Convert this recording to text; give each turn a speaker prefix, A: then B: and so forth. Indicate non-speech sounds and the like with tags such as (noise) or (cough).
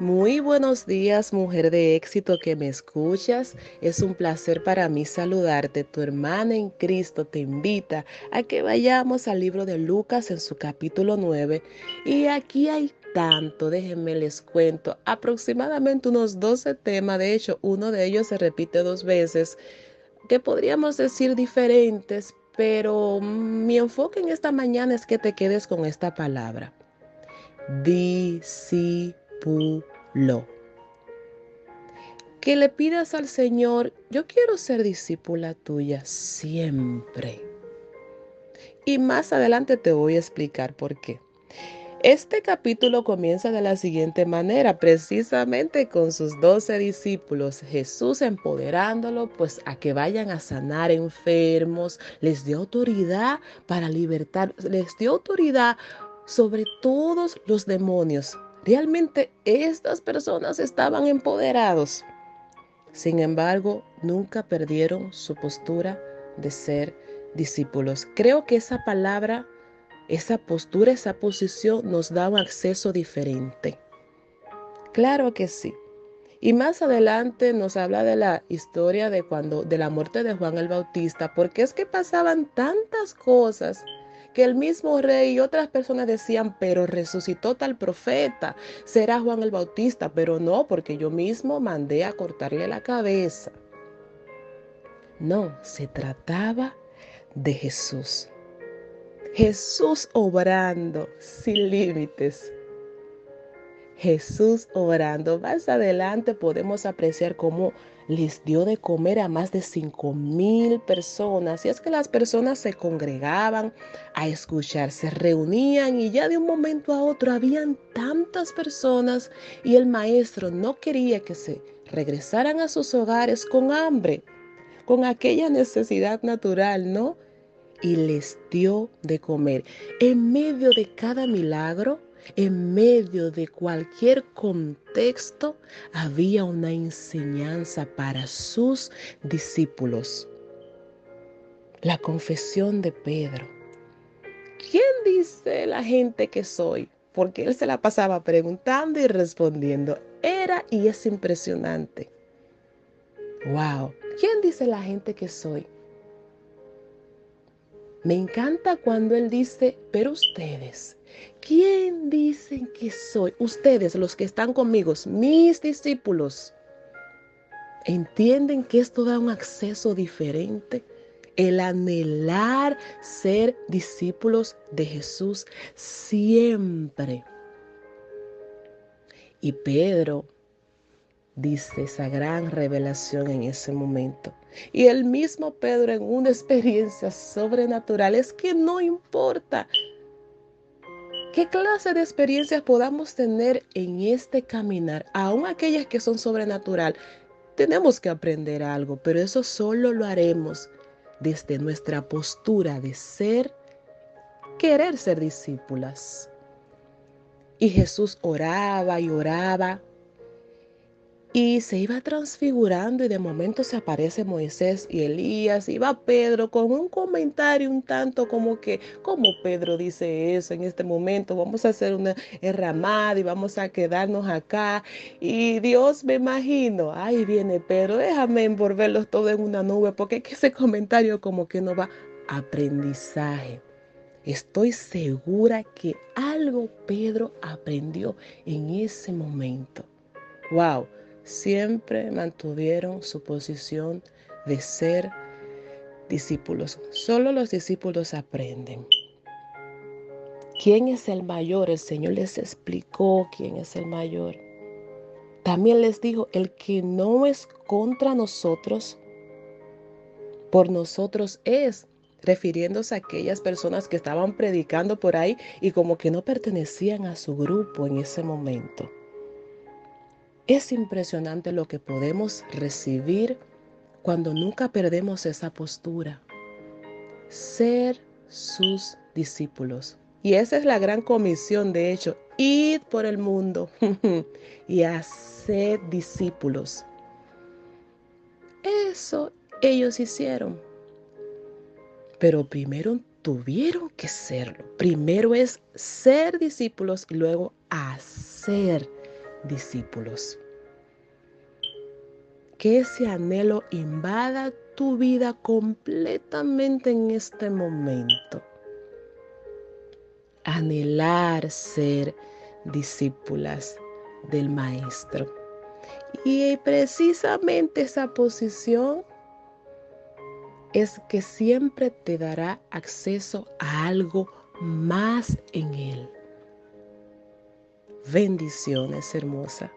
A: Muy buenos días, mujer de éxito que me escuchas. Es un placer para mí saludarte. Tu hermana en Cristo te invita a que vayamos al libro de Lucas en su capítulo 9. Y aquí hay tanto, déjenme les cuento, aproximadamente unos 12 temas. De hecho, uno de ellos se repite dos veces, que podríamos decir diferentes, pero mi enfoque en esta mañana es que te quedes con esta palabra. Que le pidas al Señor, yo quiero ser discípula tuya siempre. Y más adelante te voy a explicar por qué. Este capítulo comienza de la siguiente manera, precisamente con sus doce discípulos, Jesús empoderándolo pues a que vayan a sanar enfermos, les dio autoridad para libertar, les dio autoridad sobre todos los demonios. Realmente estas personas estaban empoderados. Sin embargo, nunca perdieron su postura de ser discípulos. Creo que esa palabra, esa postura, esa posición nos da un acceso diferente. Claro que sí. Y más adelante nos habla de la historia de cuando de la muerte de Juan el Bautista, porque es que pasaban tantas cosas que el mismo rey y otras personas decían, pero resucitó tal profeta, será Juan el Bautista, pero no, porque yo mismo mandé a cortarle la cabeza. No, se trataba de Jesús. Jesús obrando sin límites. Jesús obrando. Más adelante podemos apreciar cómo les dio de comer a más de cinco mil personas. Y es que las personas se congregaban a escuchar, se reunían y ya de un momento a otro habían tantas personas y el maestro no quería que se regresaran a sus hogares con hambre, con aquella necesidad natural, ¿no? Y les dio de comer. En medio de cada milagro, en medio de cualquier contexto había una enseñanza para sus discípulos. La confesión de Pedro. ¿Quién dice la gente que soy? Porque él se la pasaba preguntando y respondiendo. Era y es impresionante. Wow. ¿Quién dice la gente que soy? Me encanta cuando él dice, pero ustedes, ¿Quién dicen que soy? Ustedes, los que están conmigo, mis discípulos, ¿entienden que esto da un acceso diferente? El anhelar ser discípulos de Jesús siempre. Y Pedro dice esa gran revelación en ese momento. Y el mismo Pedro en una experiencia sobrenatural es que no importa ¿Qué clase de experiencias podamos tener en este caminar? Aún aquellas que son sobrenatural, tenemos que aprender algo, pero eso solo lo haremos desde nuestra postura de ser, querer ser discípulas. Y Jesús oraba y oraba y se iba transfigurando y de momento se aparece Moisés y Elías y va Pedro con un comentario un tanto como que, como Pedro dice eso en este momento? Vamos a hacer una erramada y vamos a quedarnos acá. Y Dios me imagino, ahí viene Pedro, déjame envolverlos todo en una nube porque que ese comentario como que no va aprendizaje. Estoy segura que algo Pedro aprendió en ese momento. Wow siempre mantuvieron su posición de ser discípulos. Solo los discípulos aprenden. ¿Quién es el mayor? El Señor les explicó quién es el mayor. También les dijo, el que no es contra nosotros, por nosotros es, refiriéndose a aquellas personas que estaban predicando por ahí y como que no pertenecían a su grupo en ese momento. Es impresionante lo que podemos recibir cuando nunca perdemos esa postura. Ser sus discípulos. Y esa es la gran comisión, de hecho, id por el mundo (laughs) y hacer discípulos. Eso ellos hicieron. Pero primero tuvieron que serlo. Primero es ser discípulos y luego hacer discípulos. Que ese anhelo invada tu vida completamente en este momento. Anhelar ser discípulas del Maestro. Y precisamente esa posición es que siempre te dará acceso a algo más en Él. Bendiciones, hermosa.